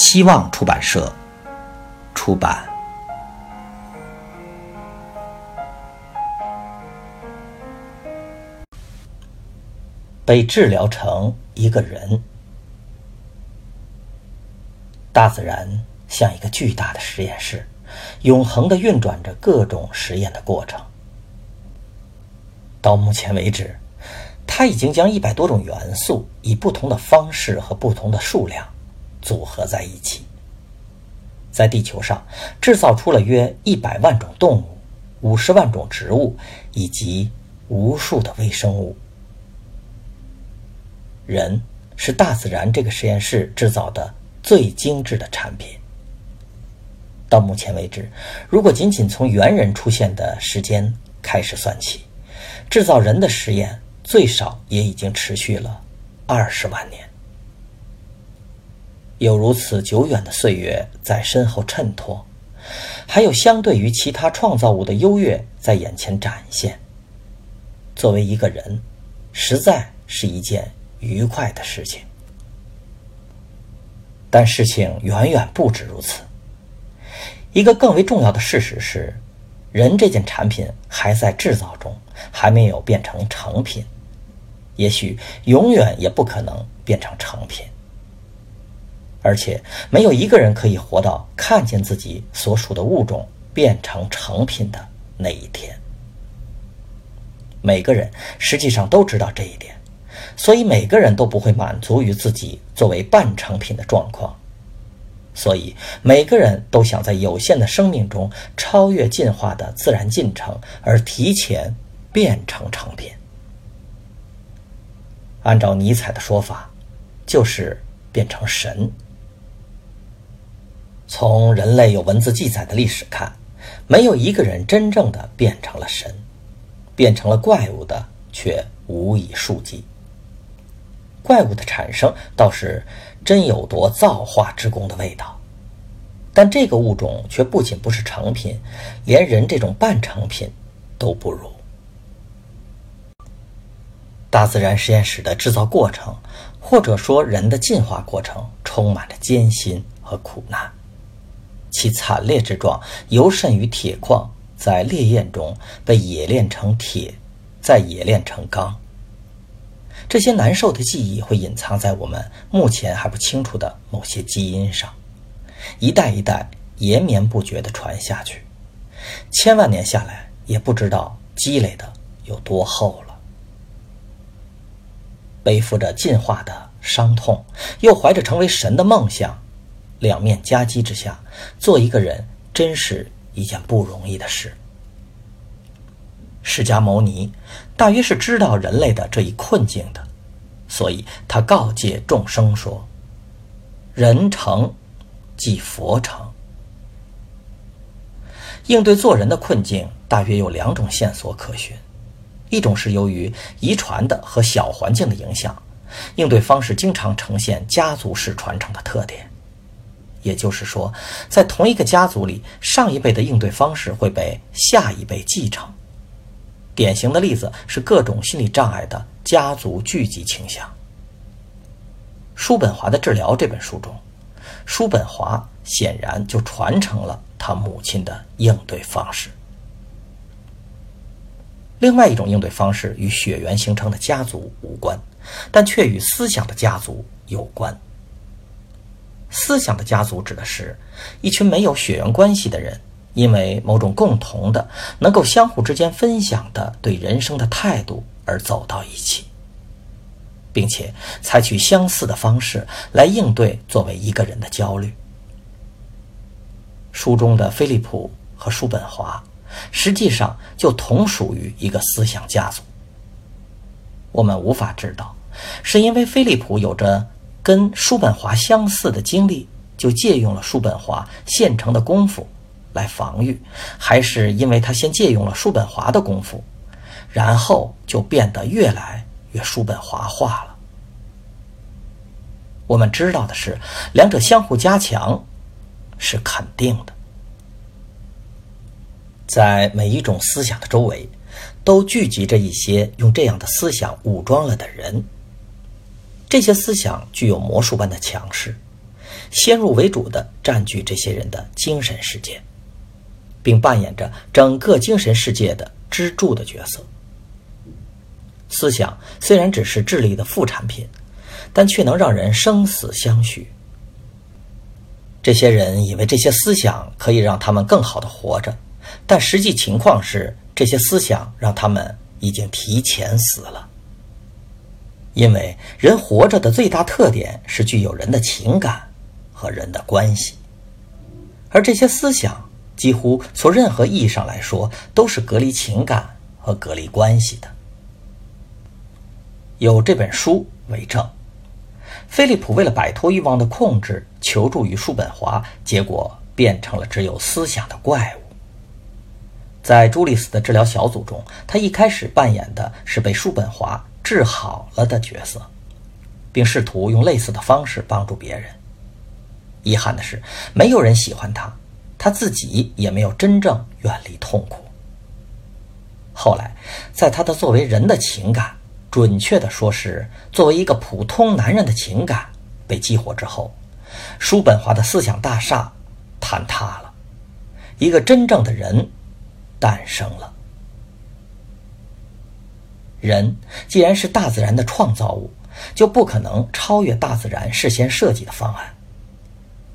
希望出版社出版。被治疗成一个人，大自然像一个巨大的实验室，永恒的运转着各种实验的过程。到目前为止，他已经将一百多种元素以不同的方式和不同的数量。组合在一起，在地球上制造出了约一百万种动物、五十万种植物以及无数的微生物。人是大自然这个实验室制造的最精致的产品。到目前为止，如果仅仅从猿人出现的时间开始算起，制造人的实验最少也已经持续了二十万年。有如此久远的岁月在身后衬托，还有相对于其他创造物的优越在眼前展现。作为一个人，实在是一件愉快的事情。但事情远远不止如此。一个更为重要的事实是，人这件产品还在制造中，还没有变成成品，也许永远也不可能变成成品。而且没有一个人可以活到看见自己所属的物种变成成品的那一天。每个人实际上都知道这一点，所以每个人都不会满足于自己作为半成品的状况。所以每个人都想在有限的生命中超越进化的自然进程，而提前变成成品。按照尼采的说法，就是变成神。从人类有文字记载的历史看，没有一个人真正的变成了神，变成了怪物的却无以数计。怪物的产生倒是真有夺造化之功的味道，但这个物种却不仅不是成品，连人这种半成品都不如。大自然实验室的制造过程，或者说人的进化过程，充满着艰辛和苦难。其惨烈之状，尤甚于铁矿在烈焰中被冶炼成铁，再冶炼成钢。这些难受的记忆会隐藏在我们目前还不清楚的某些基因上，一代一代延绵不绝地传下去，千万年下来也不知道积累的有多厚了。背负着进化的伤痛，又怀着成为神的梦想。两面夹击之下，做一个人真是一件不容易的事。释迦牟尼大约是知道人类的这一困境的，所以他告诫众生说：“人成即佛成。”应对做人的困境，大约有两种线索可循：一种是由于遗传的和小环境的影响，应对方式经常呈现家族式传承的特点。也就是说，在同一个家族里，上一辈的应对方式会被下一辈继承。典型的例子是各种心理障碍的家族聚集倾向。叔本华的治疗这本书中，叔本华显然就传承了他母亲的应对方式。另外一种应对方式与血缘形成的家族无关，但却与思想的家族有关。思想的家族指的是，一群没有血缘关系的人，因为某种共同的、能够相互之间分享的对人生的态度而走到一起，并且采取相似的方式来应对作为一个人的焦虑。书中的菲利普和叔本华，实际上就同属于一个思想家族。我们无法知道，是因为菲利普有着。跟叔本华相似的经历，就借用了叔本华现成的功夫来防御，还是因为他先借用了叔本华的功夫，然后就变得越来越叔本华化了？我们知道的是，两者相互加强是肯定的。在每一种思想的周围，都聚集着一些用这样的思想武装了的人。这些思想具有魔术般的强势。先入为主的占据这些人的精神世界，并扮演着整个精神世界的支柱的角色。思想虽然只是智力的副产品，但却能让人生死相许。这些人以为这些思想可以让他们更好的活着，但实际情况是，这些思想让他们已经提前死了。因为人活着的最大特点是具有人的情感。和人的关系，而这些思想几乎从任何意义上来说都是隔离情感和隔离关系的。有这本书为证，菲利普为了摆脱欲望的控制，求助于叔本华，结果变成了只有思想的怪物。在朱利斯的治疗小组中，他一开始扮演的是被叔本华治好了的角色，并试图用类似的方式帮助别人。遗憾的是，没有人喜欢他，他自己也没有真正远离痛苦。后来，在他的作为人的情感，准确的说是作为一个普通男人的情感被激活之后，叔本华的思想大厦坍塌了，一个真正的人诞生了。人既然是大自然的创造物，就不可能超越大自然事先设计的方案。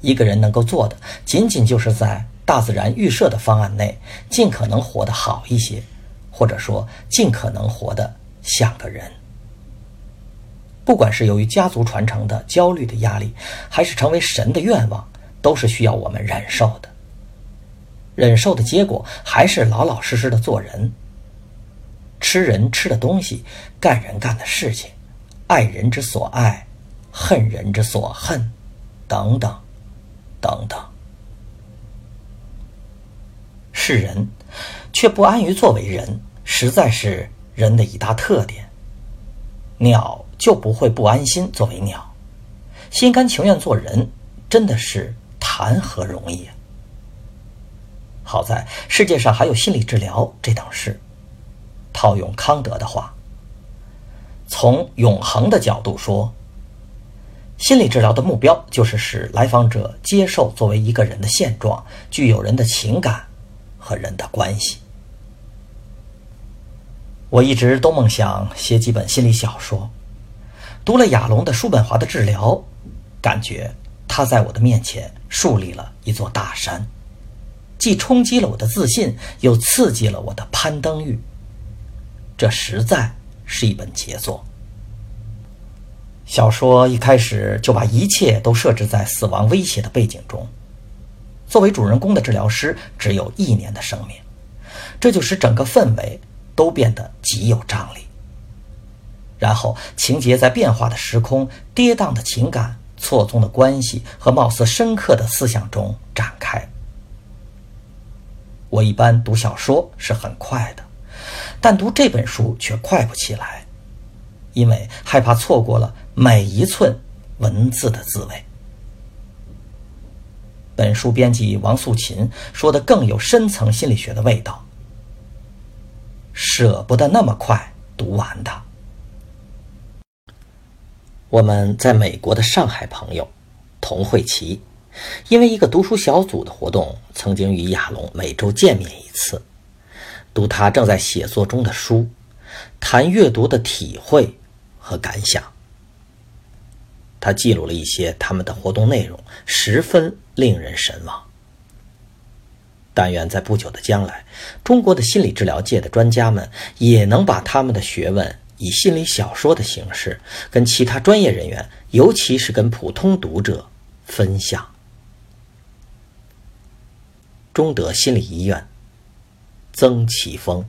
一个人能够做的，仅仅就是在大自然预设的方案内，尽可能活得好一些，或者说尽可能活得像个人。不管是由于家族传承的焦虑的压力，还是成为神的愿望，都是需要我们忍受的。忍受的结果，还是老老实实的做人，吃人吃的东西，干人干的事情，爱人之所爱，恨人之所恨，等等。等等，是人，却不安于作为人，实在是人的一大特点。鸟就不会不安心作为鸟，心甘情愿做人，真的是谈何容易啊！好在世界上还有心理治疗这等事。套用康德的话，从永恒的角度说。心理治疗的目标就是使来访者接受作为一个人的现状，具有人的情感和人的关系。我一直都梦想写几本心理小说，读了亚龙的叔本华的治疗，感觉他在我的面前树立了一座大山，既冲击了我的自信，又刺激了我的攀登欲。这实在是一本杰作。小说一开始就把一切都设置在死亡威胁的背景中。作为主人公的治疗师只有一年的生命，这就使整个氛围都变得极有张力。然后情节在变化的时空、跌宕的情感、错综的关系和貌似深刻的思想中展开。我一般读小说是很快的，但读这本书却快不起来。因为害怕错过了每一寸文字的滋味。本书编辑王素琴说的更有深层心理学的味道。舍不得那么快读完它。我们在美国的上海朋友童慧琪，因为一个读书小组的活动，曾经与亚龙每周见面一次，读他正在写作中的书，谈阅读的体会。和感想，他记录了一些他们的活动内容，十分令人神往。但愿在不久的将来，中国的心理治疗界的专家们也能把他们的学问以心理小说的形式，跟其他专业人员，尤其是跟普通读者分享。中德心理医院，曾启峰。